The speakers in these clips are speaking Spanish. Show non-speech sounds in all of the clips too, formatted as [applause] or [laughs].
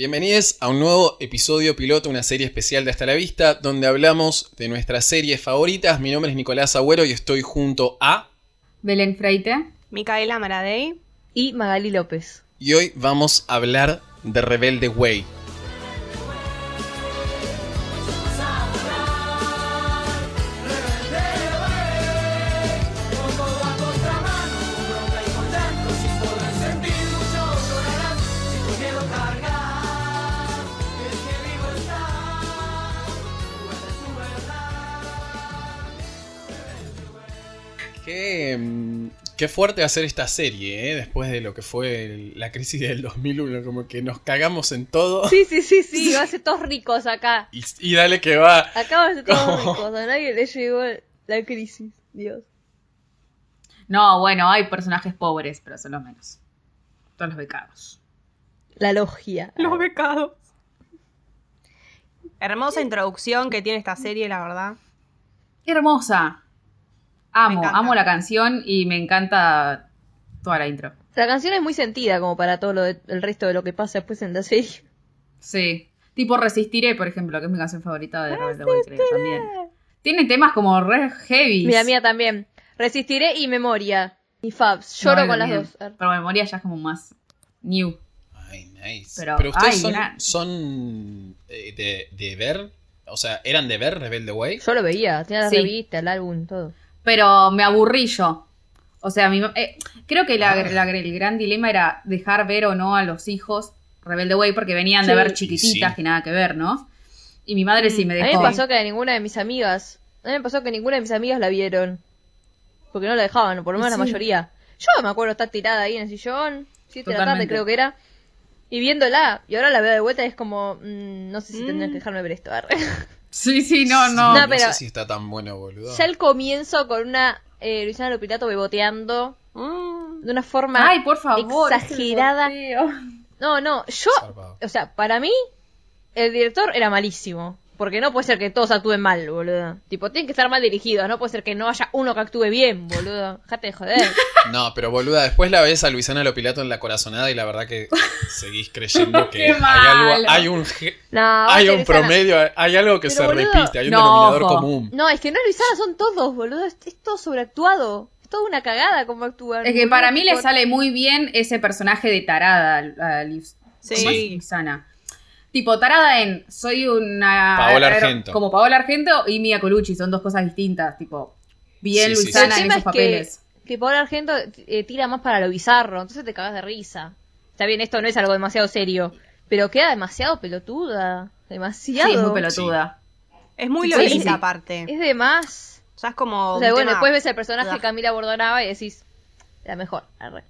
Bienvenidos a un nuevo episodio piloto, una serie especial de Hasta la Vista, donde hablamos de nuestras series favoritas. Mi nombre es Nicolás Agüero y estoy junto a... Belén Freite. Micaela Maradei. Y Magali López. Y hoy vamos a hablar de Rebelde Way. Qué fuerte hacer esta serie, ¿eh? después de lo que fue el- la crisis del 2001, como que nos cagamos en todo. Sí, sí, sí, sí, [laughs] va a ser todos ricos acá. Y, y dale que va. Acá va a ser todos ricos. A nadie le llegó la crisis. Dios. No, bueno, hay personajes pobres, pero son los menos. Todos los becados. La logia. Los becados. Hermosa introducción que tiene esta serie, la verdad. Hermosa. Amo, amo la canción y me encanta toda la intro. La canción es muy sentida como para todo lo de- el resto de lo que pasa después en la serie. Sí. Tipo Resistiré, por ejemplo, que es mi canción favorita de Rebelde Way, creo también. Tiene temas como re heavy. Mira, mía también. Resistiré y memoria. Y Fabs. Lloro con las dos. Pero memoria ya es como más new. Ay, nice. Pero- Pero, ustedes ay, son, gran- son eh, de, de ver, o sea, ¿eran de ver Rebelde Way? Yo lo veía. Tenía la Sí. revista, el álbum, todo. Pero me aburrí yo. O sea, mi, eh, creo que la- la- el gran dilema era dejar ver o no a los hijos Rebelde Way porque venían de ver chiquititas Sí. que nada que ver, ¿no? Y mi madre sí me A mí dejó. me pasó que ninguna de mis amigas. A mí me pasó que ninguna de mis amigas la vieron. Porque no la dejaban, por lo menos la mayoría. Yo me acuerdo estar tirada ahí en el sillón, 7 de la tarde creo que era. Y viéndola, y ahora la veo de vuelta y es como, mm, no sé si Mm. tendrían que dejarme ver esto. [laughs] Sí, sí, no, no. No, No pero- sé si está tan bueno, boludo. ya el comienzo con una eh, Luisana Lopilato beboteando Mm. de una forma Ay, por favor. exagerada. No, no, yo, o sea, para mí, el director era malísimo. Porque no puede ser que todos actúen mal, boludo. Tipo, tienen que estar mal dirigidos. No puede ser que no haya uno que actúe bien, boludo. Dejate de joder. [laughs] No, pero boluda, después la ves a Luisana Lopilato en la corazonada y la verdad que seguís creyendo [laughs] que hay algo, hay un, No, hay un promedio, hay algo que Pero, se boludo, repite, hay un no, denominador ojo. común. No, es que no es Luisana, son todos, boludo. Es, es todo sobreactuado. Es toda una cagada como actúan. Es que para mí le sale muy bien ese personaje de tarada a Liz. Sí. Tipo, tarada en soy una. Paola Argento. Como Paola Argento y Mia Colucci, son dos cosas distintas. Tipo, bien Sí, sí, Luisana en esos que- papeles. Que Paola Argento eh, tira más para lo bizarro, entonces te cagas de risa. Está bien, esto no es algo demasiado serio, pero queda demasiado pelotuda. Demasiado. Sí, es muy pelotuda. Es muy lolita aparte. Es de más. Ya es como. O sea, bueno, tema- después ves el personaje de. Camila Bordonaba y decís, la mejor. arre.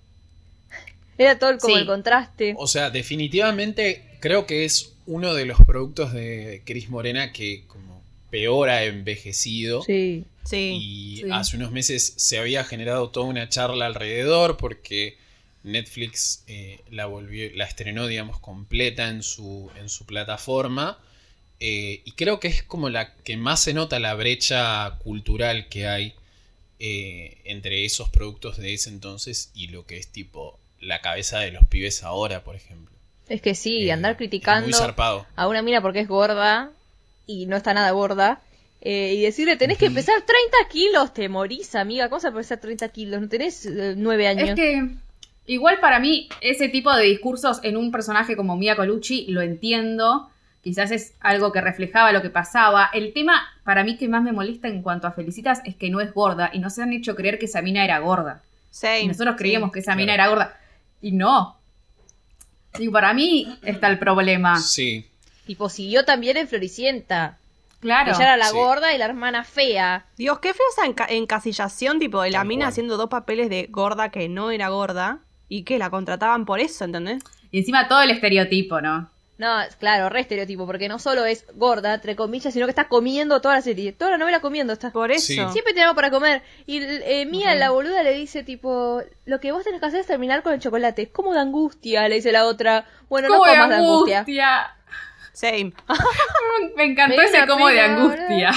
[laughs] Era todo el- como Sí. el contraste. O sea, definitivamente creo que es uno de los productos de Cris Morena que como peor ha envejecido. Sí. Sí. Y Sí. hace unos meses se había generado toda una charla alrededor porque Netflix eh, la volvió, la estrenó, digamos, completa en su, en su plataforma. Eh, y creo que es como la que más se nota la brecha cultural que hay eh, entre esos productos de ese entonces y lo que es tipo la cabeza de los pibes ahora, por ejemplo. Es que sí, Eh, andar criticando a una mina porque es gorda y no está nada gorda. eh, y decirle, tenés que pesar 30 kilos, te morís, amiga. ¿Cómo vas a pesar 30 kilos? No tenés eh, 9 años. Es que igual para mí ese tipo de discursos en un personaje como Mia Colucci lo entiendo. Quizás es algo que reflejaba lo que pasaba. El tema para mí que más me molesta en cuanto a Felicitas es que no es gorda y nos han hecho creer que esa mina era gorda. Y nosotros creíamos que esa mina claro. era gorda. Y no. Y para mí está el problema. Sí. Tipo, siguió también en Floricienta. Claro. Ella era la Sí. gorda y la hermana fea. Dios, qué fea esa enca- encasillación, tipo, de la mina cual. haciendo dos papeles de gorda que no era gorda. Y que la contrataban por eso, ¿entendés? Y encima todo el estereotipo, ¿no? No, claro, re estereotipo, porque no solo es gorda, entre comillas, sino que está comiendo toda la serie. Toda la novela comiendo está. Por eso. Sí. Siempre algo para comer. Y eh, Mía, la boluda, le dice, tipo, lo que vos tenés que hacer es terminar con el chocolate. Es como de angustia, le dice la otra. Bueno, no comas de angustia. angustia. Same. [laughs] Me encantó Me ese como de angustia.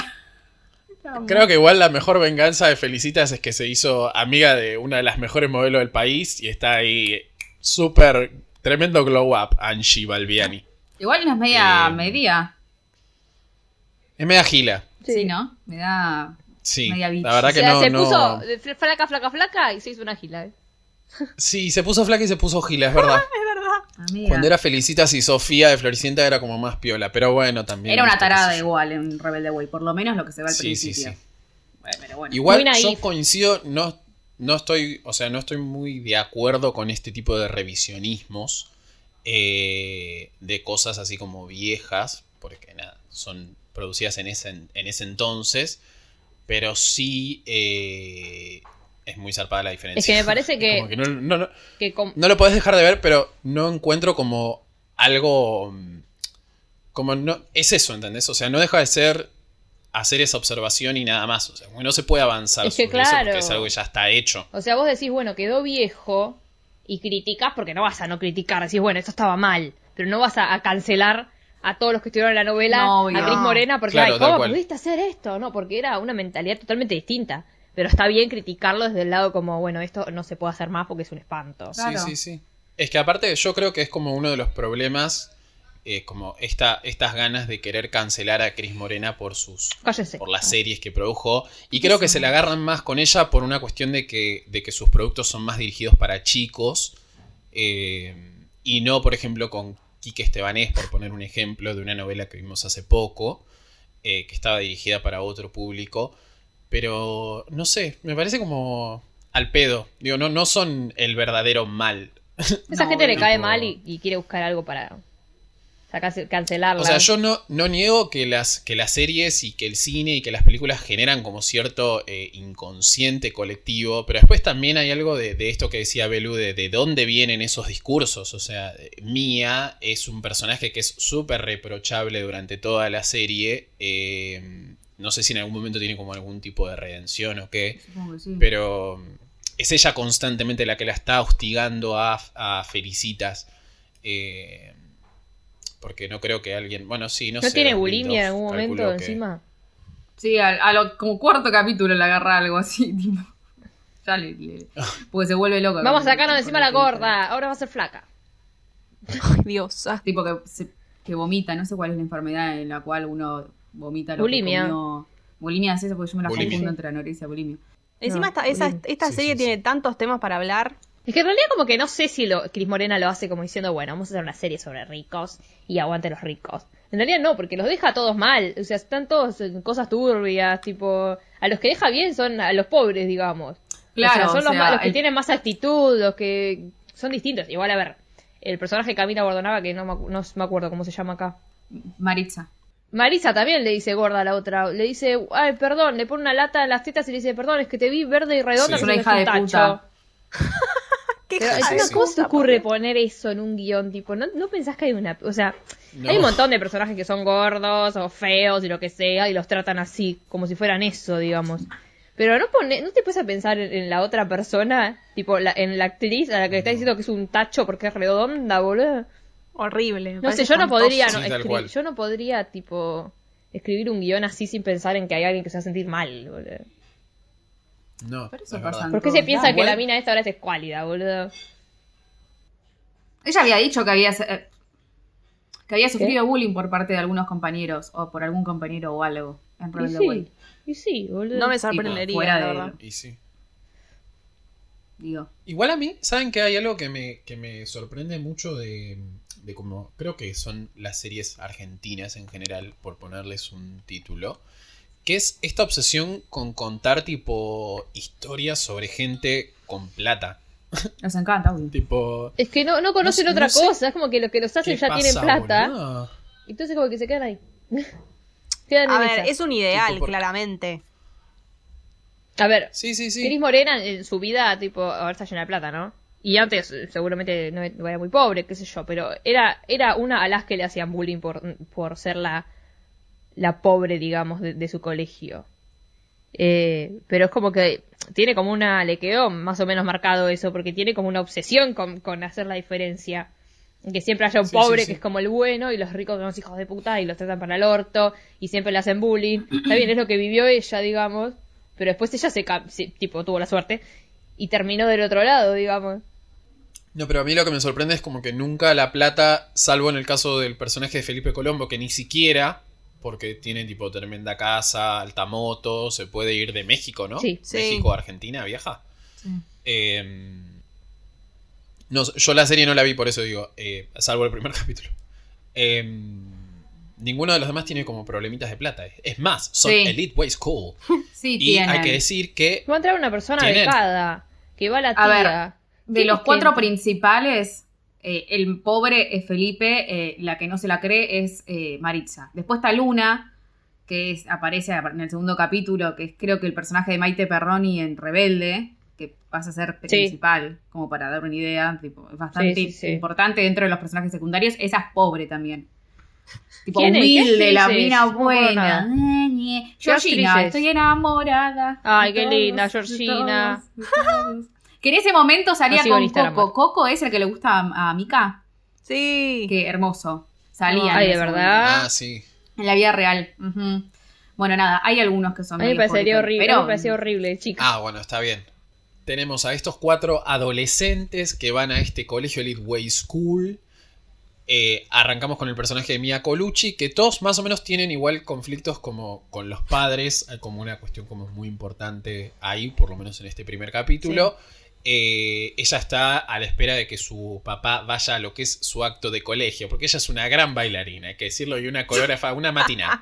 Creo que igual la mejor venganza de Felicitas es que se hizo amiga de una de las mejores modelos del país y está ahí súper tremendo glow up, Angie Balbiani. Igual no es media Eh, media. Es media gila. Sí, ¿no? Me da. Sí, Media bicha. la verdad O que sea, no, se no- puso flaca, flaca, flaca y se hizo una gila. ¿eh? [laughs] Sí, se puso flaca y se puso gila, es verdad. [laughs] Es verdad. Amiga. Cuando era Felicitas y Sofía de Floricienta era como más piola, pero bueno, también. Era una tarada igual en Rebelde Way, por lo menos lo que se ve al Sí, sí, principio. sí. Bueno, pero bueno. Igual yo coincido, no, no estoy, o sea, no estoy muy de acuerdo con este tipo de revisionismos eh, de cosas así como viejas, porque nada, son producidas en ese, en ese entonces, pero sí eh, es muy zarpada la diferencia. Es que me parece [laughs] que- no, no- no- Que no lo podés dejar de ver, pero no encuentro como algo. Como no. Es eso, ¿entendés? O sea, no deja de ser hacer esa observación y nada más. O sea, no se puede avanzar Es que sobre eso porque es algo que ya está hecho. O sea, vos decís, bueno, quedó viejo y criticás porque no vas a no criticar. Decís, bueno, esto estaba mal. Pero no vas a, a cancelar a todos los que estuvieron en la novela, No, a Cris Morena, porque, Claro, ay, ¿cómo pudiste hacer esto? No, porque era una mentalidad totalmente distinta. Pero está bien criticarlo desde el lado como, bueno, esto no se puede hacer más porque es un espanto. Claro. Sí, sí, sí. Es que aparte yo creo que es como uno de los problemas. Eh, como esta, estas ganas de querer cancelar a Cris Morena por sus Cállese. por las series que produjo. Y creo que se la agarran más con ella por una cuestión de que, de que sus productos son más dirigidos para chicos. eh, y no, por ejemplo, con Quique Estebanés, por poner un ejemplo de una novela que vimos hace poco, eh, que estaba dirigida para otro público. Pero, no sé, me parece como al pedo. Digo, no, no son el verdadero mal. Esa [laughs] No, gente le cae mal y, y quiere buscar algo para cancelarla. O sea, yo no, no niego que las, que las series y que el cine y que las películas generan como cierto eh, inconsciente colectivo, pero después también hay algo de, de esto que decía Belu, de, de dónde vienen esos discursos. O sea, Mia es un personaje que es súper reprochable durante toda la serie. eh, no sé si en algún momento tiene como algún tipo de redención o qué. Supongo que sí. Pero es ella constantemente la que la está hostigando a, a Felicitas. eh, porque no creo que alguien. Bueno, sí, no, ¿No, sé. tiene 2002, bulimia en algún momento que- encima? Sí, a, a lo, como cuarto capítulo le agarra algo así, [laughs] tipo. Ya le, le- [laughs] porque se vuelve loco. Vamos a sacarnos encima la gorda, ahora va a ser flaca. [laughs] Ay, Dios. ah. Tipo que, se- que vomita, no sé cuál es la enfermedad en la cual uno vomita lo Bulimia. que comió. Bulimia es eso porque yo me la Bulimia. confundo entre anorexia y bulimia. Encima No, esta, esa- esta Sí, serie sí, tiene tantos temas para hablar. Es que en realidad como que no sé si lo, Cris Morena lo hace como diciendo, bueno, vamos a hacer una serie sobre ricos y aguante los ricos. En realidad no, porque los deja a todos mal. O sea, están todos en cosas turbias, tipo... A los que deja bien son a los pobres, digamos. Claro, o sea, son o los, sea, ma- los que el- tienen más actitud, los que son distintos. Igual, a ver, el personaje Camila Bordonaba, que no me, no me acuerdo cómo se llama acá. Maritza. Marisa también le dice gorda a la otra. Le dice, ay, perdón, le pone una lata en las tetas y le dice, perdón, es que te vi verde y redonda. Sí. Es una hija fue de un tacho". puta. [laughs] ¿Qué Pero hija de encima, ¿cómo se te ocurre poner eso en un guion? Tipo, ¿no, no pensás que hay una... O sea, No. hay un montón de personajes que son gordos o feos y lo que sea y los tratan así, como si fueran eso, digamos. Pero no pone, no te puedes a pensar en, en la otra persona, tipo, la- en la actriz a la que le está diciendo que es un tacho porque es redonda, boludo. Horrible. No sé, yo no podría, no, Sí, tal escri- cual. yo no podría, tipo, escribir un guion así sin pensar en que hay alguien que se va a sentir mal, boludo. No, Pero eso pasa ¿Por qué se piensa que la mina esta ahora es escuálida, boludo? Ella había dicho que había, eh, que había sufrido bullying por parte de algunos compañeros o por algún compañero o algo en Y sí, Way. y sí, boludo. No me sorprendería, fuera la de- verdad. Y sí. Digo, Igual a mí, ¿saben que hay algo que me, que me sorprende mucho de, de como, creo que son las series argentinas en general, por ponerles un título, que es esta obsesión con contar tipo historias sobre gente con plata. [laughs] nos encanta, obvio. Tipo... Es que no, no conocen No sé- otra no sé cosa, es como que los que los hacen ¿qué ya pasa, tienen plata, boludo? entonces como que se quedan ahí. [laughs] quedan A en ver, esa. es un ideal, Tipo, por- claramente. A ver, Sí, sí, sí. Cris Morena en su vida, tipo, ahora está llena de plata, ¿no? Y antes eh, seguramente no no era muy pobre, qué sé yo, pero era, era una a las que le hacían bullying por, por ser la, la pobre, digamos, de, de su colegio. Eh, pero es como que tiene como una, le quedó más o menos marcado eso, porque tiene como una obsesión con, con hacer la diferencia. Que siempre haya un Sí, pobre sí. que es como el bueno y los ricos son los hijos de puta y los tratan para el orto y siempre le hacen bullying. Está bien, es lo que vivió ella, digamos, pero después ella se, se- tipo tuvo la suerte y terminó del otro lado, digamos. No, pero a mí lo que me sorprende es como que nunca la plata, salvo en el caso del personaje de Felipe Colombo, que ni siquiera, porque tiene tipo tremenda casa, alta moto, se puede ir de México, ¿no? Sí. Sí. México a Argentina, viaja. Sí. Eh, no, yo la serie no la vi, por eso digo, eh, salvo el primer [laughs] capítulo. Eh, ninguno de los demás tiene como problemitas de plata. Es más, son Sí. Elite Way School. [laughs] Sí, Y tienen. hay que decir que Va a entrar una persona Tienen. becada que va a la A ver, tía. De los cuatro principales, eh, el pobre es Felipe, eh, la que no se la cree es eh, Maritza. Después está Luna, que es, aparece en el segundo capítulo, que es creo que el personaje de Maite Perroni en Rebelde, que pasa a ser Sí. principal, como para dar una idea, tipo, es bastante Sí, sí, sí. importante dentro de los personajes secundarios. Esa es pobre también. Tipo, humilde, ¿Qué la mina buena. Georgina, estoy enamorada. Ay, qué todos, linda, de Georgina. todos, de todos. Que en ese momento salía con Coco. Coco es el que le gusta a, a Mika. Sí. Qué hermoso. Salía. Ay, de verdad. Ah, sí. En la vida real. Bueno, nada, hay algunos que son A mí me parecería horrible, pero- me parecía horrible, chica. Ah, bueno, está bien. Tenemos a estos cuatro adolescentes que van a este colegio Elite Way School. Eh, arrancamos con el personaje de Mia Colucci, que todos más o menos tienen igual conflictos como con los padres. Hay como una cuestión como muy importante ahí, por lo menos en este primer capítulo. Eh, ella está a la espera de que su papá vaya a lo que es su acto de colegio, porque ella es una gran bailarina, hay que decirlo, y una coreógrafa, una matinal.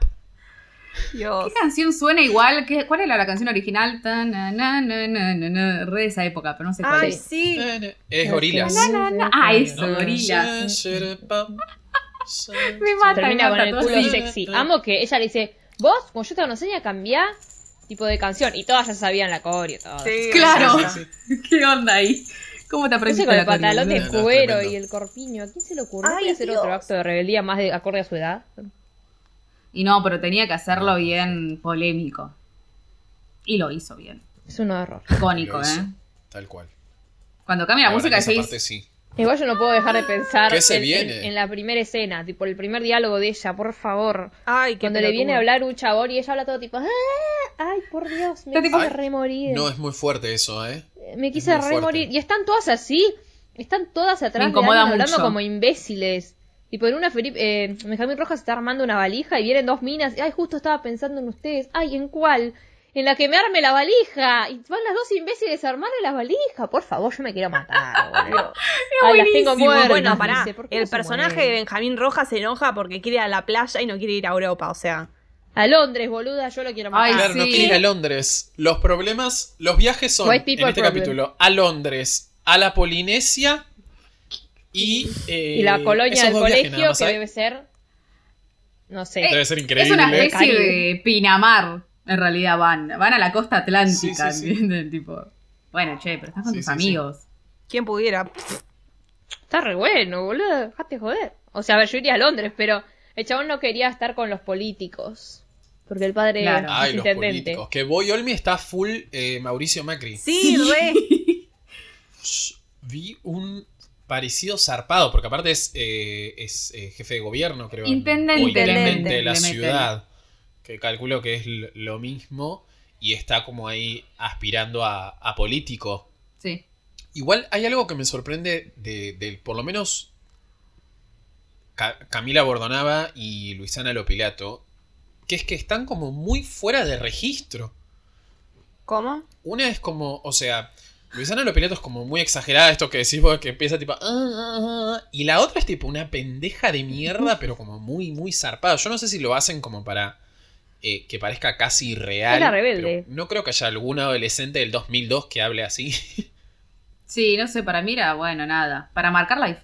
Dios. ¿Qué canción suena igual? ¿Qué- ¿Cuál era la canción original? Ta, na, na, na, na, na, na, Re de esa época, pero no sé cuál Ay, es. sí. Es gorilas. Ah, eso, gorilas. Me mata, Termina con mata, el todo culo sexy. Amo que ella le dice, vos, como yo te enseño a cambiar tipo de canción. Y todas ya sabían la coreo y todo. Sí, Claro. [laughs] ¿Qué onda ahí? ¿Cómo te aprendiste con el pantalón de boludo? No, no, cuero y el corpiño. ¿A quién se le ocurrió Ay, hacer Dios. otro acto de rebeldía más de acorde a su edad? Y no, pero tenía que hacerlo bien polémico. Y lo hizo bien. Es un error. Icónico, ¿eh? Tal cual. Cuando cambia la música decís, parte sí. Igual yo no puedo dejar de pensar ¿Qué se en, viene? en- en la primera escena, tipo el primer diálogo de ella, por favor. Ay, qué Cuando le viene a hablar un chabón y ella habla todo tipo, "Ah, ay, por Dios, me quise remorir. No, es muy fuerte eso, ¿eh? me es quise remorir. Y están todas así, están todas atrás Me de incomoda hablando mucho. como imbéciles. Tipo, en una Felipe, eh, Benjamín Rojas está armando una valija y vienen dos minas. Ay, justo estaba pensando en ustedes. Ay, ¿en cuál? En la que me arme la valija. Y van las dos imbéciles a armarle la valija. Por favor, yo me quiero matar, [laughs] boludo. Ay, las tengo muertas. Bueno, pará. dice, ¿por qué El no personaje mueren? de Benjamín Rojas se enoja porque quiere ir a la playa y no quiere ir a Europa, o sea. A Londres, boluda, yo lo quiero matar. Ay, Claro, no sí. quiere ir a Londres. Los problemas, los viajes son, en este problem. capítulo, a Londres, a la Polinesia y... eh, y la colonia del viajes colegio, más que hay. debe ser. No sé. Debe ser es increíble. una especie de Pinamar. En realidad van. Van a la costa atlántica. Sí, sí, sí. ¿entienden? [laughs] Tipo, bueno, che, pero estás con Sí, tus sí, sí. amigos. ¿Quién pudiera? Está re bueno, boludo. Dejate joder. O sea, a ver, yo iría a Londres, pero el chabón no quería estar con los políticos. Porque el padre Claro. es Ay, los intendente. políticos. Que Boy Olmi está full eh, Mauricio Macri. Sí, re. [laughs] Vi un parecido zarpado, porque aparte es, eh, es eh, jefe de gobierno, creo. Intendente, o intendente de la ciudad. Que calculo que es lo mismo. Y está como ahí aspirando a, a político. Sí. Igual hay algo que me sorprende de, de- por lo menos Ca- Camila Bordonava y Luisana Lopilato, que es que están como muy fuera de registro. ¿Cómo? Una es como, o sea, Luisana Lopilato es como muy exagerada, esto que decís vos, que empieza tipo... "Ah, ah, ah", y la otra es tipo una pendeja de mierda, [laughs] pero como muy, muy zarpada. Yo no sé si lo hacen como para eh, que parezca casi real. Es la rebelde. pero No creo que haya algún adolescente del 2002 que hable así. [laughs] Sí, no sé, para mí era, bueno, nada. Para marcar la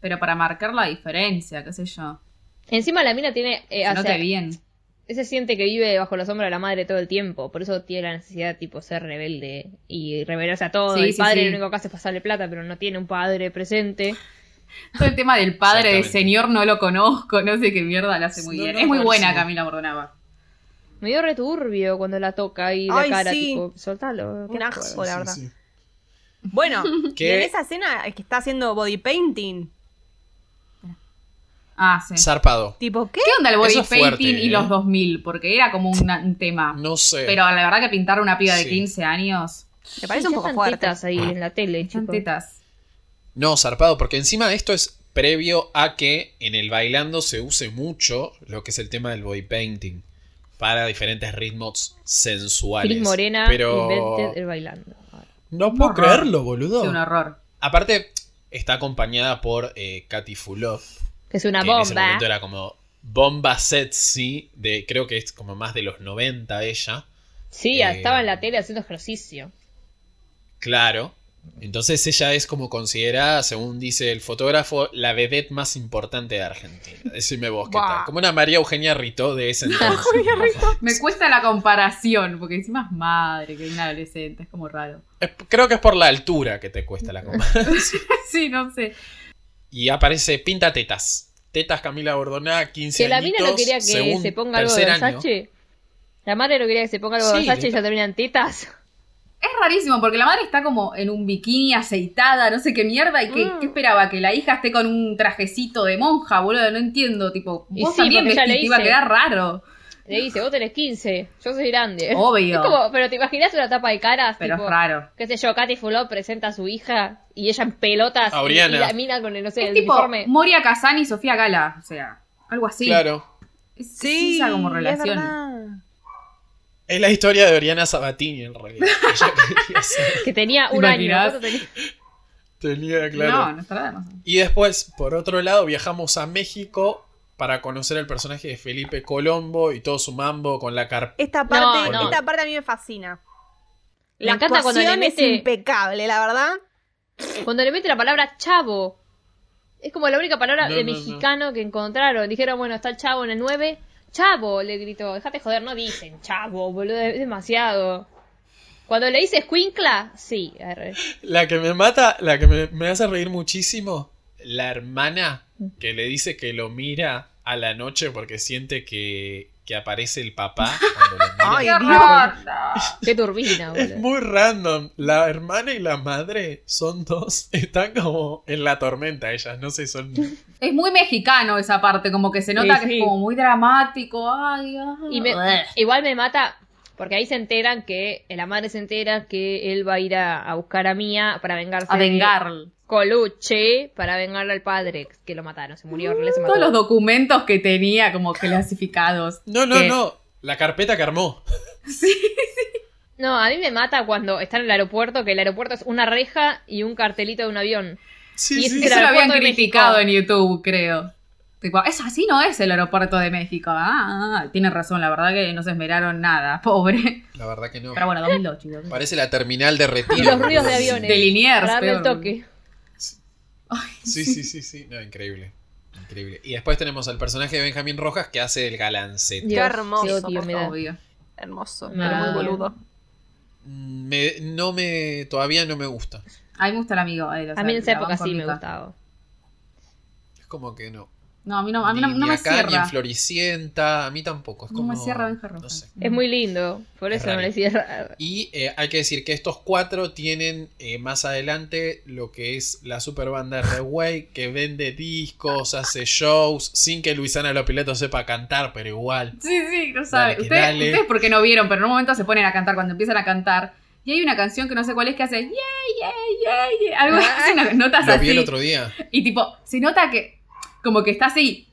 Pero para marcar la diferencia, qué sé yo. Encima la mina tiene. Eh, Se o note sea, bien. Se siente que vive bajo la sombra de la madre todo el tiempo. Por eso tiene la necesidad de tipo ser rebelde y rebelarse a todo. Sí, el sí, padre sí. lo único que hace es pasarle plata, pero no tiene un padre presente. Todo el tema del padre de señor no lo conozco, no sé qué mierda lo hace muy No, bien. no, es muy buena. Camila Bordonava. Me dio returbio cuando la toca y la Ay, cara, sí. tipo, soltalo. Un asco, Sí, la verdad. sí. Bueno, [laughs] y ¿Qué? en esa escena es que está haciendo body painting. Ah, sí. Zarpado. Tipo, ¿qué? ¿Qué onda el body es painting fuerte, y ¿eh? los 2000? Porque era como una- un tema. No sé. Pero la verdad que pintar una piba de Sí. 15 años, Me parece un poco están fuerte. tetas ahí en la tele, están chicos. tetas. No, zarpado, porque encima esto es previo a que en el bailando se use mucho lo que es el tema del body painting para diferentes ritmos sensuales. Cris Morena pero invented el bailando. no puedo horror. creerlo, boludo. Sí, un horror. Aparte está acompañada por eh, Katy Fulop, Que es una que en ese bomba. momento era como bomba sexy de creo que es como más de los 90 ella. Sí, Eh, estaba en la tele haciendo ejercicio. Claro. Entonces ella es como considerada, según dice el fotógrafo, la vedette más importante de Argentina. Decime vos qué Buah. tal. Como una María Eugenia Rito de ese entonces. Me cuesta la comparación, porque encima es madre que una adolescente, es como raro. Es- creo que es por la altura que te cuesta la comparación. [laughs] Sí, no sé. Y aparece Pinta Tetas. Tetas Camila Bordoná, 15 Que la mina no quería que según se ponga algo de tercer año. Versace. La madre no quería que se ponga algo de Sí, Versace y ya terminan tetas. Es rarísimo, porque la madre está como en un bikini aceitada, no sé qué mierda, y que, Mm. ¿qué esperaba? Que la hija esté con un trajecito de monja, boludo, no entiendo, tipo, Y vos sí, también vestís, te iba a quedar raro. Le dice, vos tenés 15, yo soy grande. [laughs] Obvio. Es como, pero te imaginas una tapa de caras, Pero tipo, es raro. qué sé yo, Katy Fulop presenta a su hija y ella en pelotas y, Auriana. y la mina con el, no sé, Es el tipo uniforme. Moria Kazan y Sofía Gala, o sea, algo así. Claro. Es, Sí, esa como es relación. verdad. Es la historia de Oriana Sabatini, en realidad. Que [laughs] tenía ¿Te un año. tenía? Tenía, claro. No, no está nada más. Y después, por otro lado, viajamos a México para conocer el personaje de Felipe Colombo y todo su mambo con la carpeta. Esta parte, no. esta parte a mí me fascina. Me La encanta cuando le actuación es mete- impecable, la verdad. Cuando le mete la palabra chavo. Es como la única palabra No, de no, no. mexicano que encontraron. Dijeron, bueno, está el chavo en el 9. Chavo, le gritó. Déjate joder, no dicen chavo, boludo, es demasiado. Cuando le dice escuincla, sí. La que me mata, la que me hace reír muchísimo, la hermana que le dice que lo mira a la noche porque siente que, que aparece el papá cuando. [laughs] Ay, ¡Qué Dios. Qué turbina, Es boludo. muy random. La hermana y la madre son dos. [laughs] Están como en la tormenta ellas. No sé, son. Es muy mexicano esa parte, como que se nota Sí, que sí. es como muy dramático. Ay, ay. Y me- igual me mata, porque ahí se enteran que, la madre se entera que él va a ir a, a buscar a Mía para vengarse A de vengar. Coluche, para vengarle al padre que lo mataron, se murió, le se mató. Todos los documentos que tenía como clasificados. No, no, Que- no. La carpeta que armó. [laughs] No, a mí me mata cuando están en el aeropuerto, que el aeropuerto es una reja y un cartelito de un avión. Sí, Y sí, Eso sí. lo habían criticado en. YouTube, creo. Tipo, eso así no es el aeropuerto de México. Ah, ah, tienen razón, la verdad que no se esmeraron nada, [laughs] pobre. La verdad que no. Pero bueno, 2002, chicos. Parece la terminal de retiro. Y los ruidos de aviones. De Liniers, Para darle el peor. [laughs] Sí, sí, sí, sí. No, increíble. Increíble. Y después tenemos al personaje de Benjamín Rojas que hace el galancete. Hermoso, qué me da. Obvio. Hermoso, No. pero muy boludo. Mm, Me, no me. Todavía no me gusta. A mí me gusta el amigo. eh, o A mí en esa época sí me gustaba. Es como que no. No, a mí no, a mí no, Ni- no ni me acá, ni en cierra. Floricienta. A mí tampoco. Es No como, me cierra Benja No Rojas. sé. Es muy lindo, por Es eso no le cierra. Y eh, hay que decir que estos cuatro tienen eh, más adelante lo que es la super banda Reway, que vende discos, hace shows, sin que Luisana Lopilato sepa cantar, pero igual. Sí, sí, no sabe. Ustedes, ustedes porque no vieron, pero en un momento se ponen a cantar cuando empiezan a cantar. Y hay una canción que no sé cuál es que hace yeah, yeah, yeah, yeah. Algo hace [laughs] unas notas Lo vi el así. otro día. Y tipo, se nota que como que está así.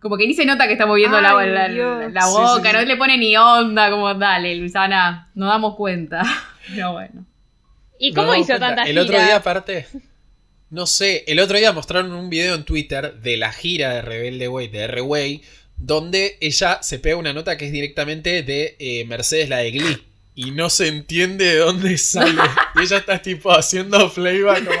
Como que ni se nota que está moviendo la, Ay, la- Dios. la Sí, boca, sí, no le pone ni onda, como dale, Luisana, nos damos cuenta. [laughs] Pero bueno. ¿Y cómo damos hizo cuenta. tanta El otro día, aparte. No sé, el otro día mostraron un video en Twitter de la gira de Rebelde Way, de R-Way, donde ella se pega una nota que es directamente de eh, Mercedes, la de Glee. Y no se entiende de dónde sale. [laughs] y ella está tipo haciendo playback como.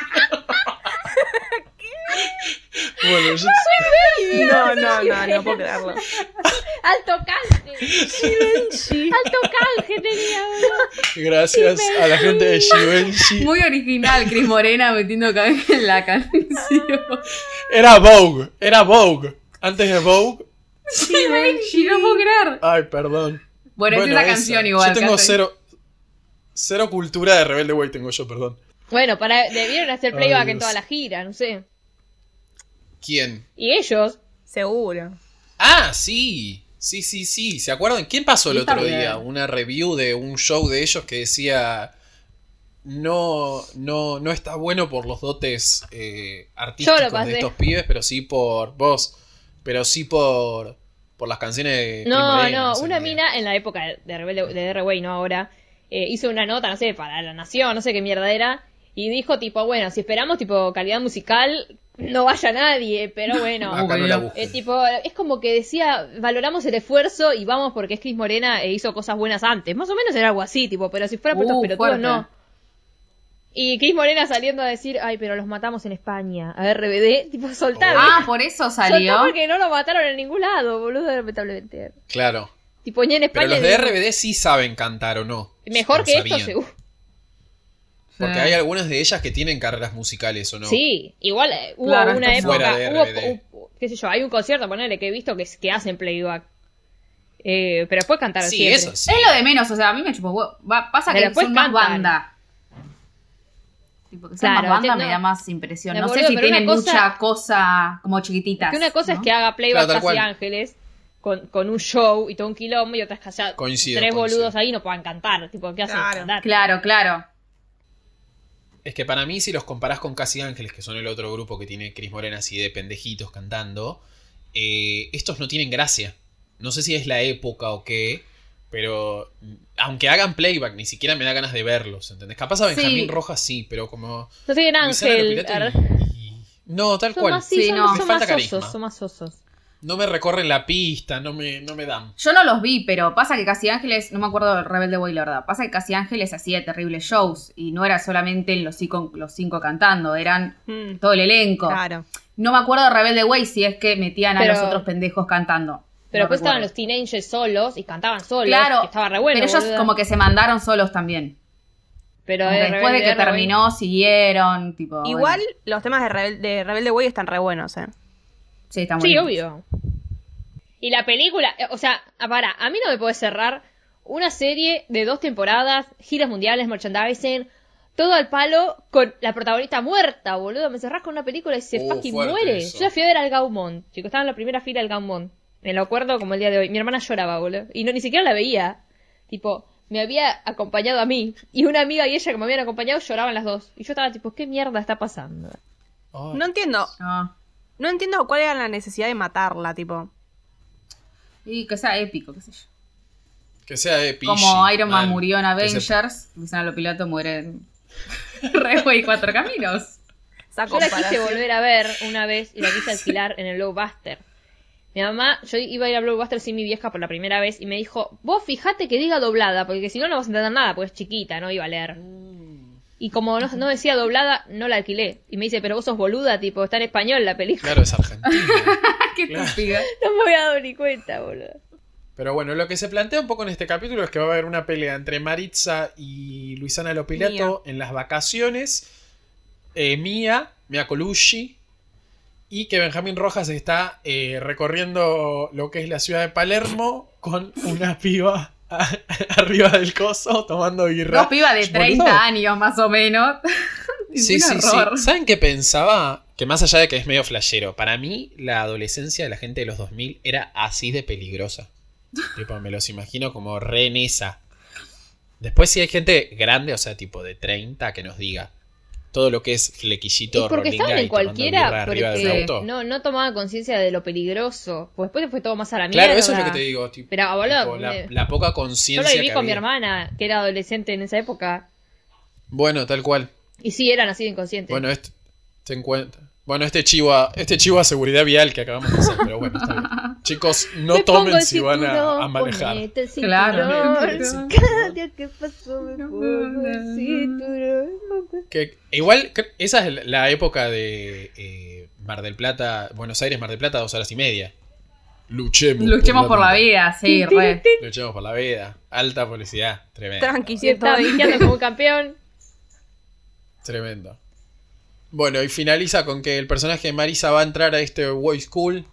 Bueno, yo [laughs] No, no, no, no puedo creerlo. [laughs] ¡Alto canje! ¡Alto canje tenía! Gracias a la gente de Givenchy. Muy original, Cris Morena metiendo cabeza en la canción. Era Vogue, era Vogue. Antes de Vogue. Benji, no puedo creer. Ay, perdón. Bueno, es esa canción igual. Yo tengo cero. Cero cultura de Rebelde Way tengo yo, perdón. Bueno, para, debieron hacer playback Ay, en toda la gira, no sé. ¿Quién? Y ellos, Seguro. Ah, sí. Sí, sí, sí. ¿Se acuerdan? ¿Quién pasó el Sí, otro día? Una review de un show de ellos que decía. No, no, no está bueno por los dotes eh, artísticos de estos pibes, pero sí por vos. Pero sí por. Por las canciones de. No, Morena, no, una mina en la época de Rebelde, de R-Way, no ahora, eh, hizo una nota, no sé, para La Nación, no sé qué mierda era, y dijo tipo, bueno, si esperamos tipo calidad musical, no vaya nadie, pero [laughs] bueno. Acá no la. Eh, tipo, es como que decía, valoramos el esfuerzo y vamos porque es Cris Morena e hizo cosas buenas antes. Más o menos era algo así, tipo, pero si fuera por estos Uh, pelotudos, no. Y Cris Morena saliendo a decir, ay, pero los matamos en España, a RBD, tipo, soltá, Ah, por eso salió. soltá porque no lo mataron en ningún lado, boludo, lamentablemente. Claro. Tipo, ni en Pero España. los de RBD sí saben cantar o no. Mejor No que esto, sabían. seguro. Porque hay algunas de ellas que tienen carreras musicales o no. Sí, igual eh, hubo Claro, una época, fuera de hubo, qué sé yo, hay un concierto, ponele, que he visto que, que hacen playback. Eh, pero después cantaron Sí, siempre. eso sí. Es lo de menos, o sea, a mí me chupó Pasa Pero que después son más cantan. banda. Tipo, que Claro, más banda entiendo. me da más impresión. Me No sé si tienen cosa- mucha cosa como chiquititas. Que una cosa ¿no? es que haga playback Claro, casi cual. ángeles con, con un show y todo un quilombo y otra es que haya Coincido, tres coincido. boludos ahí no puedan cantar. Tipo, ¿qué hacen? Claro. Cantar. Claro, claro. Es que para mí, si los comparás con Casi Ángeles, que son el otro grupo que tiene Cris Morena así de pendejitos cantando, eh, estos no tienen gracia. No sé si es la época o qué, pero aunque hagan playback, ni siquiera me da ganas de verlos, ¿entendés? Capaz a Sí. Benjamín Rojas sí, pero como... No Luisana Ángel. Y- No, tal Son cual. más, sí, Sí, son, no. son Me más falta osos, son más osos. No me recorren la pista, no me, no me dan. Yo no los vi, pero pasa que Casi Ángeles, no me acuerdo del Rebelde Way, la verdad. Pasa que Casi Ángeles hacía terribles shows y no era solamente los cinco, los cinco cantando, eran Mm, todo el elenco. claro. No me acuerdo de Rebelde Way si es que metían a los otros pendejos cantando. Pero No después estaban los teenagers solos y cantaban solos. Claro, que estaba re bueno. pero ellos boluda. como que se mandaron solos también. Pero de después de que Rebelde, terminó, siguieron, tipo... Igual bueno. los temas de, Rebel- de Rebelde Way están re buenos, eh. Sí, están Sí, obvio. Y la película, eh, o sea, ah, para, a mí no me puede cerrar una serie de dos temporadas, giras mundiales, merchandising, todo al palo con la protagonista muerta, boludo. Me cerrás con una película y se fucking fuerte muere. eso. Yo la fui a ver al Gaumont, chicos, estaba en la primera fila del Gaumont. Me lo acuerdo como el día de hoy. Mi hermana lloraba, boludo. Y no, ni siquiera la veía. Tipo, me había acompañado a mí. Y una amiga y ella que me habían acompañado lloraban las dos. Y yo estaba tipo, ¿qué mierda está pasando? No entiendo, No. No entiendo cuál era la necesidad de matarla, tipo. Y que sea épico, qué sé yo. Que sea épico. Como Iron Man mal. murió en se- Avengers, Luciano Lopilato muere en [laughs] Rey y Cuatro Caminos. Yo la quise volver a ver una vez y la quise [laughs] alquilar en el Blockbuster. Mi mamá, yo iba a ir a Blockbuster sin mi vieja por la primera vez y me dijo, vos fijate que diga doblada, porque si no no vas a entender nada, porque es chiquita, no iba a leer. Y como no, no decía doblada, no la alquilé. Y me dice, pero vos sos boluda, tipo, está en español la película. Claro, es argentino. [laughs] Qué Claro. No me había dado ni cuenta, boludo. Pero bueno, lo que se plantea un poco en este capítulo es que va a haber una pelea entre Maritza y Luisana Lopilato en las vacaciones. Eh, Mía, Mia Colucci. Y que Benjamín Rojas está eh, recorriendo lo que es la ciudad de Palermo con una [laughs] piba [laughs] arriba del coso tomando birra. Dos pibas de Boludo. 30 años más o menos. [laughs] Sí, sí, sí. ¿Saben qué pensaba? Que más allá de que es medio flashero, para mí la adolescencia de la gente de los 2000 era así de peligrosa. [laughs] tipo, me los imagino como re en esa. Después si hay gente grande, o sea, tipo de 30, que nos diga todo lo que es flequillito, Y porque estaban en cualquiera, porque no, no tomaban conciencia de lo peligroso. Pues después fue todo más a la mierda. claro, eso es lo que te digo. Tipo, Pero, boludo, tipo, la, poca Yo conciencia lo viví que con mi hermana, que era adolescente en esa época. Bueno, tal cual. Y sí, eran así de inconscientes. Bueno, este, te encuentra. Bueno, este chivo, a- este chivo a seguridad vial que acabamos de hacer, pero bueno, está bien. [laughs] Chicos, no Me tomen si van a, manejar. ponete el [laughs] Claro. [laughs] Cada día que pasó me pongo el cinturón. Que, igual, esa es la época de eh, Mar del Plata, Buenos Aires, Mar del Plata, dos horas y media. Luchemos. Luchemos por la vida, sí, re. Luchemos por la vida. Alta publicidad. Tremendo. Tranqui, bien. pisteando como un campeón. Tremendo. Bueno, y finaliza con que el personaje de Marisa va a entrar a este boy school.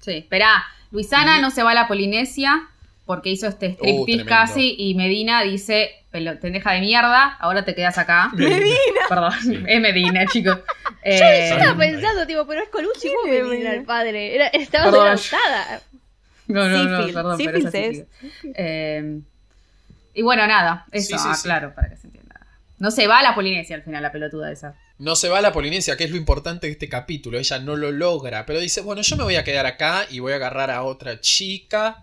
Sí, esperá. Luisana no se va a la Polinesia porque hizo este Uh, striptease tremendo. casi y Medina dice, "Pelo- pendeja de mierda, ahora te quedas acá. [laughs] Medina. Perdón, Sí. [laughs] es Medina, chicos. [laughs] Yo Eh, estaba Ay, pensando, tipo, pero es Colucci, ¿cómo ¿Quién es me Medina? el padre? Era, estaba adelantada. no, no, no, perdón, pero es. Eh, y bueno, nada, eso, Sí, sí, ah, sí. claro, para que se entienda. No se va a la Polinesia al final, la pelotuda esa. No se va a la Polinesia, que es lo importante de este capítulo. Ella no lo logra, pero dice, bueno, yo me voy a quedar acá y voy a agarrar a otra chica.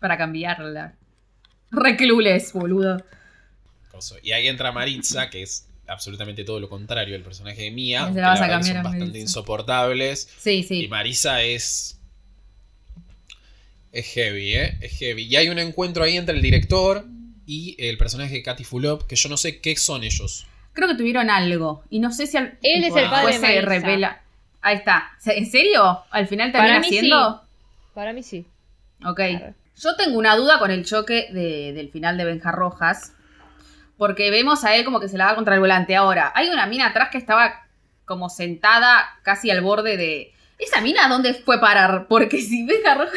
Para cambiarla. Reclules, boludo. Y ahí entra Maritza, que es absolutamente todo lo contrario del personaje de Mia. Se aunque la vas a cambiar son a bastante insoportables. Sí, Y sí. Marisa es. Es heavy, ¿eh? Es heavy. Y hay un encuentro ahí entre el director y el personaje de Katy Fulop, que yo no sé qué son ellos. Creo que tuvieron algo. Y no sé si al, Él es el padre de se revela. Ahí está. ¿En serio? ¿Al final Para termina mí siendo? Para mí sí. Ok. Claro. Yo tengo una duda con el choque de- del final de Benja Rojas. Porque vemos a él como que se la da contra el volante. Ahora, hay una mina atrás que estaba como sentada casi al borde de. ¿Esa mina dónde fue a parar? Porque si Benja Rojas.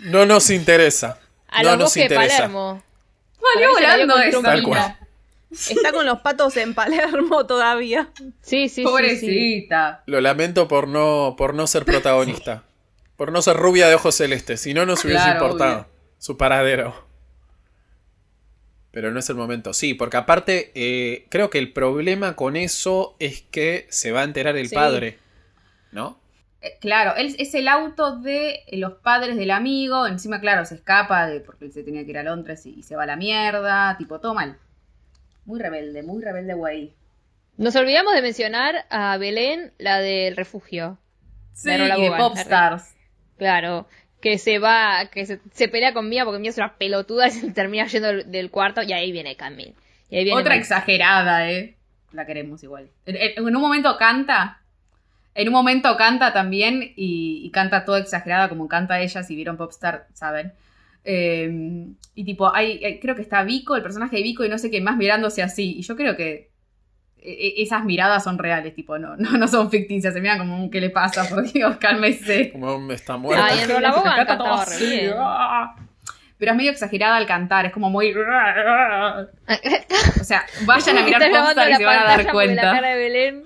No nos interesa. A no los nos bosques de interesa. Palermo. Valió volando esa cual. [laughs] Está con los patos en Palermo [laughs] todavía. Sí, sí, sí, sí. Pobrecita. Lo lamento por no, por no ser protagonista. Por no ser rubia de ojos celestes. Si no, nos hubiese Claro, importado obvio. su paradero. Pero no es el momento. Sí, porque aparte, eh, creo que el problema con eso es que se va a enterar el Sí. padre. ¿No? Eh, Claro, él es el auto de los padres del amigo. Encima, claro, se escapa de porque él se tenía que ir a Londres y, y se va a la mierda. Tipo, todo mal. Muy rebelde, muy rebelde, güey. Nos olvidamos de mencionar a Belén, la del refugio. Sí, De y de Popstars. Claro. Que se va, que se, se pelea con Mía porque Mía es una pelotuda y [laughs] se termina yendo del, del cuarto y ahí viene Camille. Y ahí viene Otra Mike. exagerada, ¿eh? La queremos igual. En, en- en un momento canta. En un momento canta también y, y canta toda exagerada como canta ella. Si vieron Popstar, saben. Eh, y tipo, hay, hay- creo que está Vico, el personaje de Vico y no sé qué más mirándose así. Y yo creo que e- e- esas miradas son reales, tipo, no, no, no son ficticias. Se miran como, ¿qué le pasa? Por Dios, [laughs] cálmese. Como está muerto. Y en Rola Bogan Canta todo cantaba re así, bien. ah. Pero es medio exagerada al cantar, es como muy... [laughs] O sea, vayan a mirar Popstar y se van a dar porque La cuenta. cara de Belén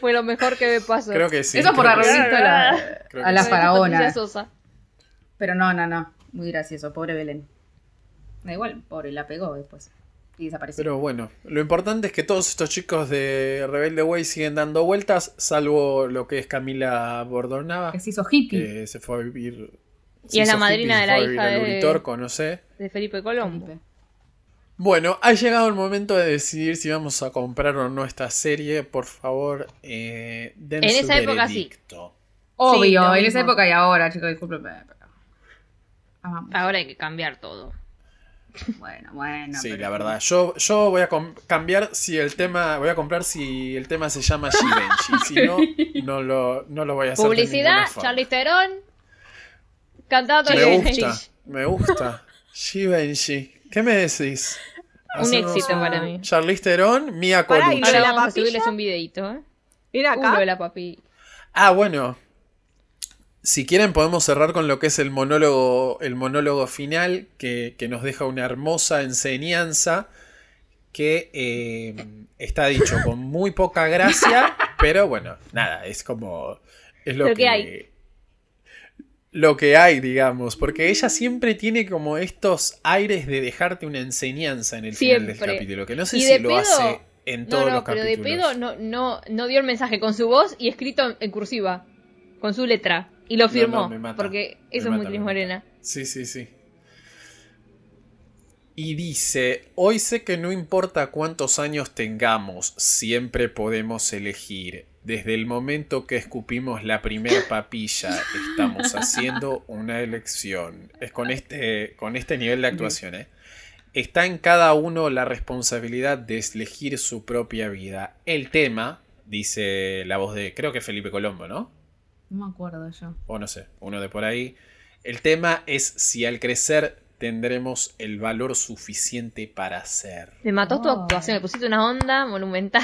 fue lo mejor que me pasó. Creo que sí. Eso por haber la- a que la faraona. Pero no, no, no. Muy gracioso, pobre Belén. Da igual, pobre, la pegó después. Y desapareció. Pero bueno, lo importante es que todos estos chicos de Rebelde Way siguen dando vueltas, salvo lo que es Camila Bordonava, que se hizo hippie. que se fue a vivir. Y es la madrina hippie, de la hija de- Uritorco, no sé. De Felipe Colombo. Felipe. Bueno, ha llegado el momento de decidir si vamos a comprar o no esta serie. Por favor, eh, den En su esa época sí. veredicto. Obvio, Sí, lo en mismo. esa época y ahora, chicos, discúlpenme. Amamos. Ahora hay que cambiar todo. Bueno, bueno. sí, pero- la verdad. Yo, yo voy a cambiar si el tema. Voy a comprar si el tema se llama Givenchy. si no, [laughs] no lo, no lo voy a hacer. Publicidad. Charlize Theron, cantando Me gusta, me gusta. Givenchy. ¿Qué me decís? Un éxito un para mí. Charlize Theron, Mia Colucci. ¿y lo Ahora vamos a subirles un videito, ¿eh? Mira Uno acá. de la papi. Ah, bueno. Si quieren podemos cerrar con lo que es el monólogo, el monólogo final, que, que nos deja una hermosa enseñanza que eh, está dicho con muy poca gracia, [laughs] pero bueno, nada, es como... Es lo, Lo que, que hay. Lo que hay, digamos, porque ella siempre tiene como estos aires de dejarte una enseñanza en el final del capítulo, que no sé si lo hace en No, todos no, los pero de capítulos. pedo no, no, no dio el mensaje con su voz y escrito en cursiva, con su letra. Y lo firmó, no, porque eso es muy mata. Morena. Sí, sí, sí. Y dice, hoy sé que no importa cuántos años tengamos, siempre podemos elegir. Desde el momento que escupimos la primer [laughs] papilla, estamos haciendo una elección. Es con este, con este nivel de actuación, ¿eh? Está en cada uno la responsabilidad de elegir su propia vida. El tema, dice la voz de, creo que Felipe Colombo, ¿no? No me acuerdo yo. o no sé, uno de por ahí. El tema es si al crecer tendremos el valor suficiente para ser. Me mató tu actuación, me pusiste una onda monumental.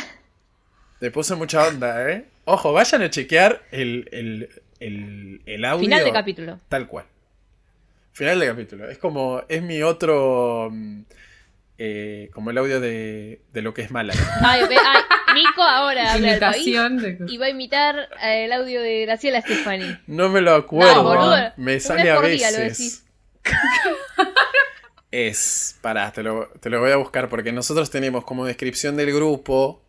Le puse mucha onda, ¿eh? Ojo, vayan a chequear el, el, el, el audio. Final de capítulo. Tal cual. Final del capítulo. Es como, es mi otro, mm, eh, como el audio de, de lo que es mala. Ay, ve- ay, Nico ahora habla país Imitación de y va a imitar eh, el audio de Graciela Stefani. No me lo acuerdo. No. Me sale a día veces. [laughs] es, pará, te lo, te lo voy a buscar porque nosotros tenemos como descripción del grupo.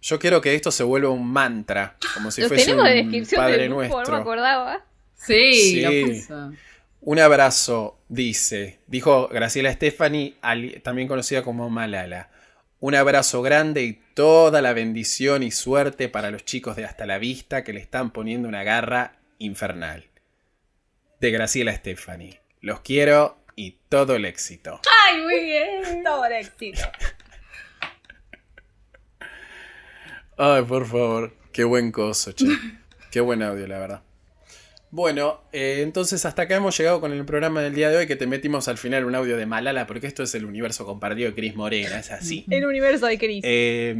Yo quiero que esto se vuelva un mantra, como si fuese de un padre no me nuestro. acordaba. Sí, lo Sí. puso. Un abrazo, dice, dijo Graciela Stefani, también conocida como Malala. Un abrazo grande y toda la bendición y suerte para los chicos de Hasta la Vista que le están poniendo una garra infernal. De Graciela Stefani. Los quiero y todo el éxito. Ay, muy bien. [laughs] Todo el éxito. Ay, por favor. Qué buen coso, che. [laughs] Qué buen audio, la verdad. Bueno, eh, entonces hasta acá hemos llegado con el programa del día de hoy que te metimos al final un audio de Malala porque esto es el universo compartido de Cris Morena, es así. [laughs] El universo de Chris. Eh,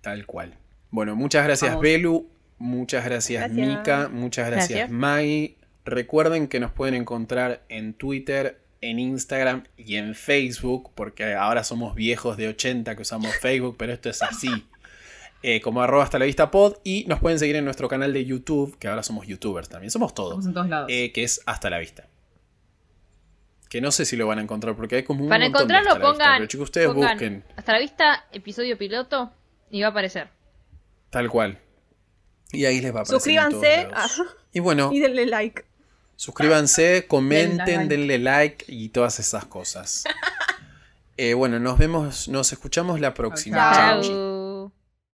tal cual. Bueno, muchas gracias Vamos. Belu, muchas gracias, Gracias. Mika, muchas gracias, Gracias. Mai. Recuerden que nos pueden encontrar en Twitter, en Instagram y en Facebook, porque ahora somos viejos de 80 que usamos Facebook, pero esto es así. [laughs] Eh, como arroba hasta la vista pod y nos pueden seguir en nuestro canal de YouTube, que ahora somos youtubers también, somos todos, Estamos en todos lados. eh, que es hasta la vista. Que no sé si lo van a encontrar porque hay como un Para montón de encontrarlo, Hasta la Vista, pongan, pero chicos, ustedes pongan busquen. hasta la vista, episodio piloto, y va a aparecer. Tal cual. Y ahí les va a aparecer. Suscríbanse ah, Y bueno, y denle like. suscríbanse, [laughs] comenten, denle like y todas esas cosas. [laughs] Eh, bueno, nos vemos, nos escuchamos la próxima. Chao.